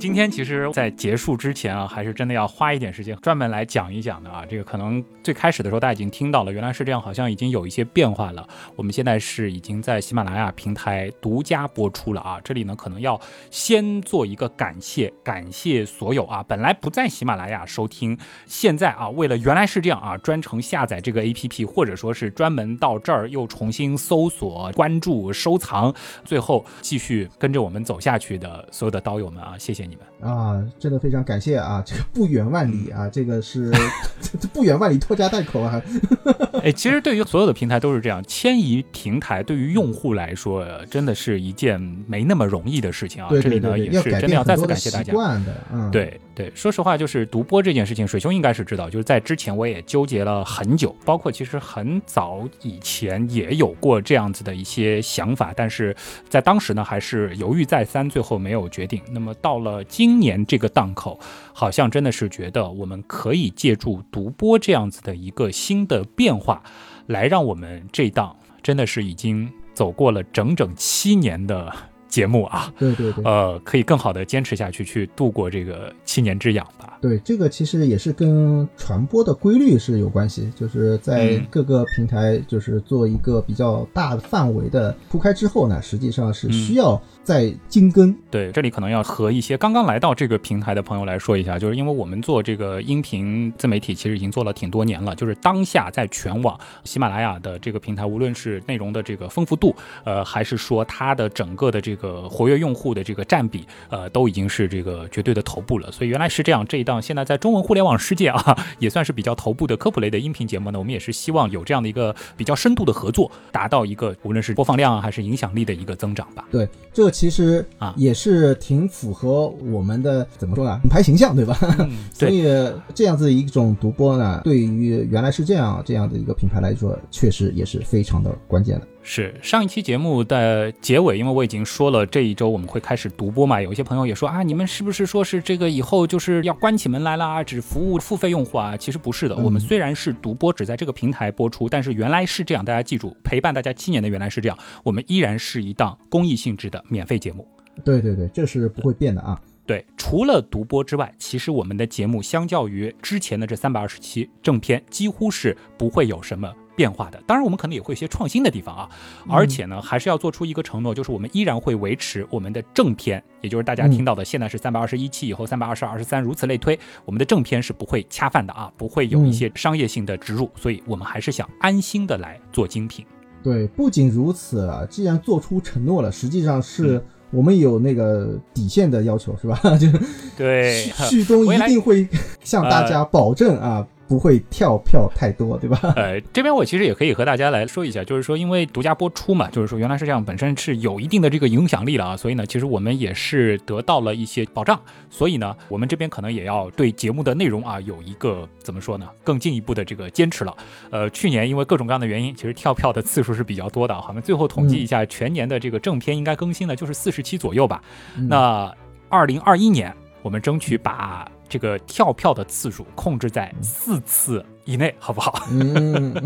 今天其实，在结束之前啊，还是真的要花一点时间专门来讲一讲的啊。这个可能最开始的时候大家已经听到了，原来是这样，好像已经有一些变化了。我们现在是已经在喜马拉雅平台独家播出了啊。这里呢，可能要先做一个感谢，感谢所有啊，本来不在喜马拉雅收听，现在啊，为了原来是这样啊，专程下载这个 APP，或者说是专门到这儿又重新搜索、关注、收藏，最后继续跟着我们走下去的所有的刀友们啊，谢谢。们啊，真的非常感谢啊！这个 *laughs* 不远万里啊，这个是 *laughs* 不远万里拖家带口啊。*laughs* 哎，其实对于所有的平台都是这样，迁移平台对于用户来说，真的是一件没那么容易的事情啊。这里呢也是真的要再次感谢大家。嗯，对对，说实话，就是独播这件事情，水兄应该是知道，就是在之前我也纠结了很久，包括其实很早以前也有过这样子的一些想法，但是在当时呢还是犹豫再三，最后没有决定。那么到了。今年这个档口，好像真的是觉得我们可以借助独播这样子的一个新的变化，来让我们这档真的是已经走过了整整七年的节目啊，对对对，呃，可以更好的坚持下去，去度过这个七年之痒吧。对，这个其实也是跟传播的规律是有关系，就是在各个平台就是做一个比较大范围的铺开之后呢，实际上是需要。在精耕，对，这里可能要和一些刚刚来到这个平台的朋友来说一下，就是因为我们做这个音频自媒体，其实已经做了挺多年了。就是当下在全网喜马拉雅的这个平台，无论是内容的这个丰富度，呃，还是说它的整个的这个活跃用户的这个占比，呃，都已经是这个绝对的头部了。所以原来是这样，这一档现在在中文互联网世界啊，*laughs* 也算是比较头部的科普类的音频节目呢。我们也是希望有这样的一个比较深度的合作，达到一个无论是播放量啊，还是影响力的一个增长吧。对，这。其实啊，也是挺符合我们的怎么说呢？品牌形象，对吧？*laughs* 所以这样子一种独播呢，对于原来是这样这样的一个品牌来说，确实也是非常的关键的。是上一期节目的结尾，因为我已经说了这一周我们会开始独播嘛，有一些朋友也说啊，你们是不是说是这个以后就是要关起门来啦，只服务付费用户啊？其实不是的，我们虽然是独播，只在这个平台播出，但是原来是这样，大家记住，陪伴大家七年的原来是这样，我们依然是一档公益性质的免费节目。对对对，这是不会变的啊。对，除了独播之外，其实我们的节目相较于之前的这三百二十期正片，几乎是不会有什么。变化的。当然，我们可能也会有些创新的地方啊，而且呢，还是要做出一个承诺，就是我们依然会维持我们的正片，也就是大家听到的，现在是三百二十一期，以后三百二十二、二十三，如此类推，我们的正片是不会恰饭的啊，不会有一些商业性的植入，所以我们还是想安心的来做精品。对，不仅如此啊，既然做出承诺了，实际上是我们有那个底线的要求，是吧？*laughs* 就对，旭东一定会向大家保证啊。不会跳票太多，对吧？*laughs* 呃，这边我其实也可以和大家来说一下，就是说，因为独家播出嘛，就是说原来是这样，本身是有一定的这个影响力了啊，所以呢，其实我们也是得到了一些保障，所以呢，我们这边可能也要对节目的内容啊有一个怎么说呢，更进一步的这个坚持了。呃，去年因为各种各样的原因，其实跳票的次数是比较多的，好像最后统计一下，全年的这个正片应该更新的就是四十期左右吧。那二零二一年，我们争取把。这个跳票的次数控制在四次以内，好不好？嗯。*laughs*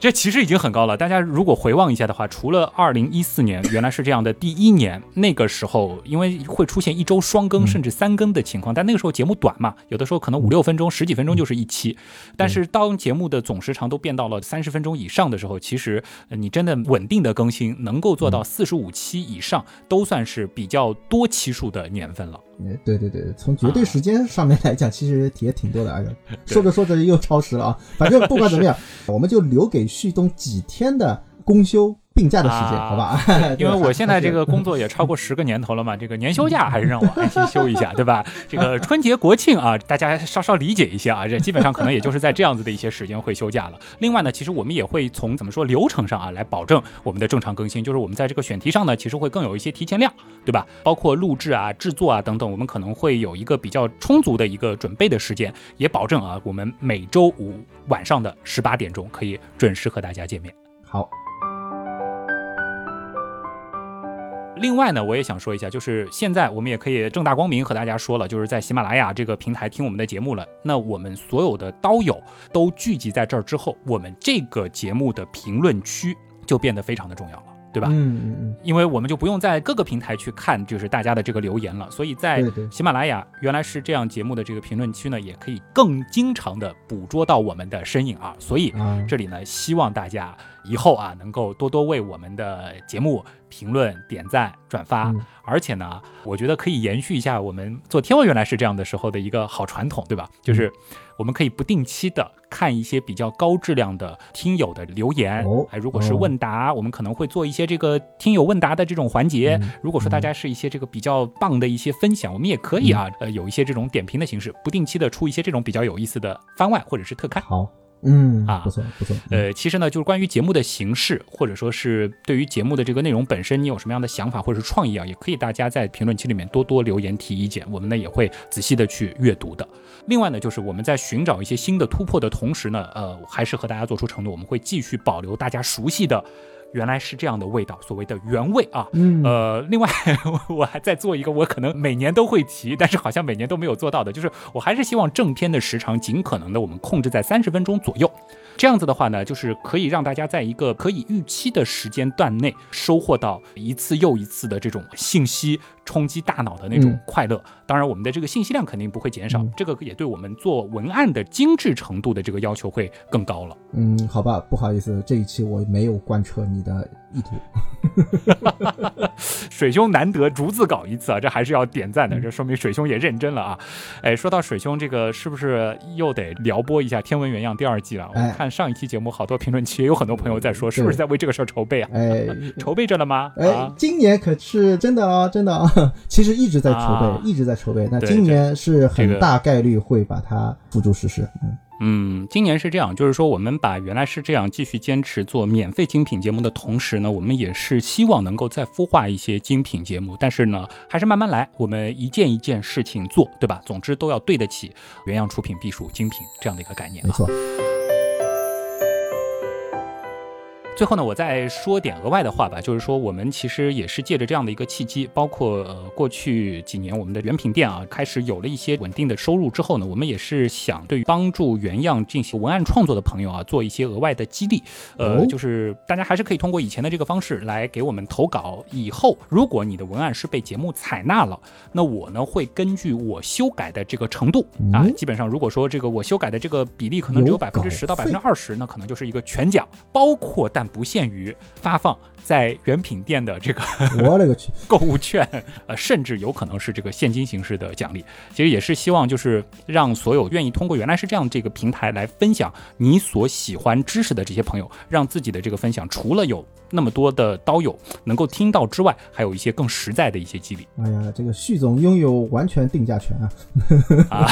这其实已经很高了。大家如果回望一下的话，除了二零一四年原来是这样的第一年，那个时候因为会出现一周双更甚至三更的情况，但那个时候节目短嘛，有的时候可能五六分钟、十几分钟就是一期。但是当节目的总时长都变到了三十分钟以上的时候，其实你真的稳定的更新能够做到四十五期以上，都算是比较多期数的年份了。对对对，从绝对时间上面来讲，*laughs* 其实也挺多的。哎呀，说着说着又超时了啊！反正不管怎么样，我们就留给旭东几天的公休。病假的时间，好 *laughs* 吧？因为我现在这个工作也超过十个年头了嘛，这个年休假还是让我安心休一下，对吧？这个 *laughs* 春节国庆啊，大家稍稍理解一下啊，这基本上可能也就是在这样子的一些时间会休假了。另外呢，其实我们也会从怎么说流程上啊来保证我们的正常更新，就是我们在这个选题上呢，其实会更有一些提前量，对吧？包括录制啊、制作啊等等，我们可能会有一个比较充足的一个准备的时间，也保证啊，我们每周五晚上的十八点钟可以准时和大家见面。好。另外呢，我也想说一下，就是现在我们也可以正大光明和大家说了，就是在喜马拉雅这个平台听我们的节目了。那我们所有的刀友都聚集在这儿之后，我们这个节目的评论区就变得非常的重要了，对吧？嗯嗯嗯。因为我们就不用在各个平台去看，就是大家的这个留言了，所以在喜马拉雅原来是这样节目的这个评论区呢，也可以更经常的捕捉到我们的身影啊。所以这里呢，希望大家。以后啊，能够多多为我们的节目评论、点赞、转发，而且呢，我觉得可以延续一下我们做天文原来是这样的时候的一个好传统，对吧？就是我们可以不定期的看一些比较高质量的听友的留言，哎，如果是问答，我们可能会做一些这个听友问答的这种环节。如果说大家是一些这个比较棒的一些分享，我们也可以啊，呃，有一些这种点评的形式，不定期的出一些这种比较有意思的番外或者是特刊。好。嗯啊，不错不错。呃，其实呢，就是关于节目的形式，或者说是对于节目的这个内容本身，你有什么样的想法或者是创意啊，也可以大家在评论区里面多多留言提意见，我们呢也会仔细的去阅读的。另外呢，就是我们在寻找一些新的突破的同时呢，呃，还是和大家做出承诺，我们会继续保留大家熟悉的。原来是这样的味道，所谓的原味啊。嗯，呃，另外 *laughs* 我还在做一个，我可能每年都会提，但是好像每年都没有做到的，就是我还是希望正片的时长尽可能的我们控制在三十分钟左右。这样子的话呢，就是可以让大家在一个可以预期的时间段内收获到一次又一次的这种信息冲击大脑的那种快乐。当然，我们的这个信息量肯定不会减少，这个也对我们做文案的精致程度的这个要求会更高了。嗯，好吧，不好意思，这一期我没有贯彻你的。意图，水兄难得逐字稿一次啊，这还是要点赞的，这说明水兄也认真了啊。哎，说到水兄这个，是不是又得撩拨一下《天文原样》第二季了？我看上一期节目，好多评论区也有很多朋友在说，是不是在为这个事儿筹备啊？哎，*laughs* 筹备着了吗？哎，今年可是真的啊，真的啊，*laughs* 其实一直在筹备，一直在筹备。那今年是很大概率会把它付诸实施。嗯。嗯，今年是这样，就是说我们把原来是这样继续坚持做免费精品节目的同时呢，我们也是希望能够再孵化一些精品节目，但是呢，还是慢慢来，我们一件一件事情做，对吧？总之都要对得起原样出品必属精品这样的一个概念。没错。最后呢，我再说点额外的话吧，就是说我们其实也是借着这样的一个契机，包括呃过去几年我们的原品店啊，开始有了一些稳定的收入之后呢，我们也是想对于帮助原样进行文案创作的朋友啊，做一些额外的激励。呃，就是大家还是可以通过以前的这个方式来给我们投稿。以后如果你的文案是被节目采纳了，那我呢会根据我修改的这个程度啊，基本上如果说这个我修改的这个比例可能只有百分之十到百分之二十，那可能就是一个全奖，包括但。不限于发放在原品店的这个，我勒个去 *laughs* 购物券，呃，甚至有可能是这个现金形式的奖励。其实也是希望就是让所有愿意通过原来是这样这个平台来分享你所喜欢知识的这些朋友，让自己的这个分享除了有。那么多的刀友能够听到之外，还有一些更实在的一些激励。哎呀，这个旭总拥有完全定价权啊！啊，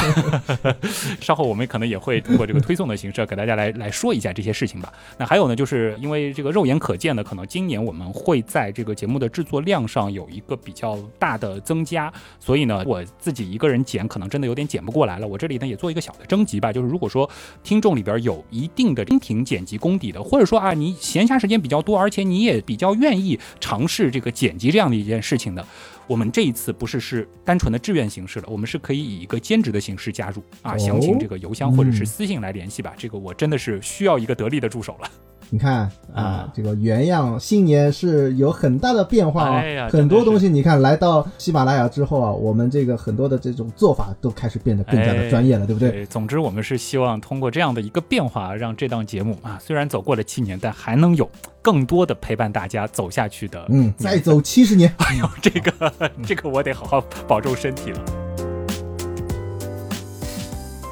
*laughs* 稍后我们可能也会通过这个推送的形式给大家来来说一下这些事情吧。那还有呢，就是因为这个肉眼可见的，可能今年我们会在这个节目的制作量上有一个比较大的增加，所以呢，我自己一个人剪可能真的有点剪不过来了。我这里呢也做一个小的征集吧，就是如果说听众里边有一定的音频剪辑功底的，或者说啊你闲暇时间比较多，而且你也比较愿意尝试这个剪辑这样的一件事情的，我们这一次不是是单纯的志愿形式了，我们是可以以一个兼职的形式加入啊，详情这个邮箱或者是私信来联系吧。这个我真的是需要一个得力的助手了。你看啊，这个原样新年是有很大的变化啊，很多东西你看来到喜马拉雅之后啊，我们这个很多的这种做法都开始变得更加的专业了，对不对？总之，我们是希望通过这样的一个变化，让这档节目啊，虽然走过了七年，但还能有更多的陪伴大家走下去的。嗯，再走七十年，哎呦，这个这个我得好好保重身体了。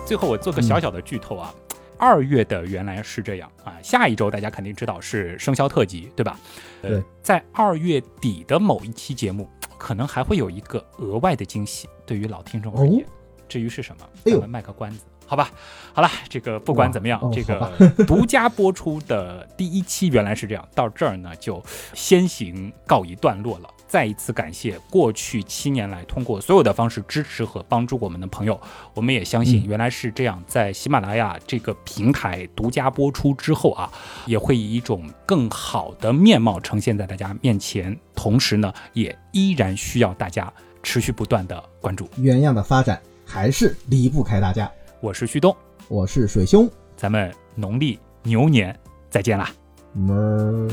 最后，我做个小小的剧透啊。二月的原来是这样啊，下一周大家肯定知道是生肖特辑，对吧？呃，在二月底的某一期节目，可能还会有一个额外的惊喜，对于老听众而言。至于是什么，咱们卖个关子，好吧？好了，这个不管怎么样，这个 *laughs* 独家播出的第一期原来是这样，到这儿呢就先行告一段落了。再一次感谢过去七年来通过所有的方式支持和帮助我们的朋友，我们也相信原来是这样，在喜马拉雅这个平台独家播出之后啊，也会以一种更好的面貌呈现在大家面前。同时呢，也依然需要大家持续不断的关注。原样的发展还是离不开大家。我是旭东，我是水兄，咱们农历牛年再见啦！么。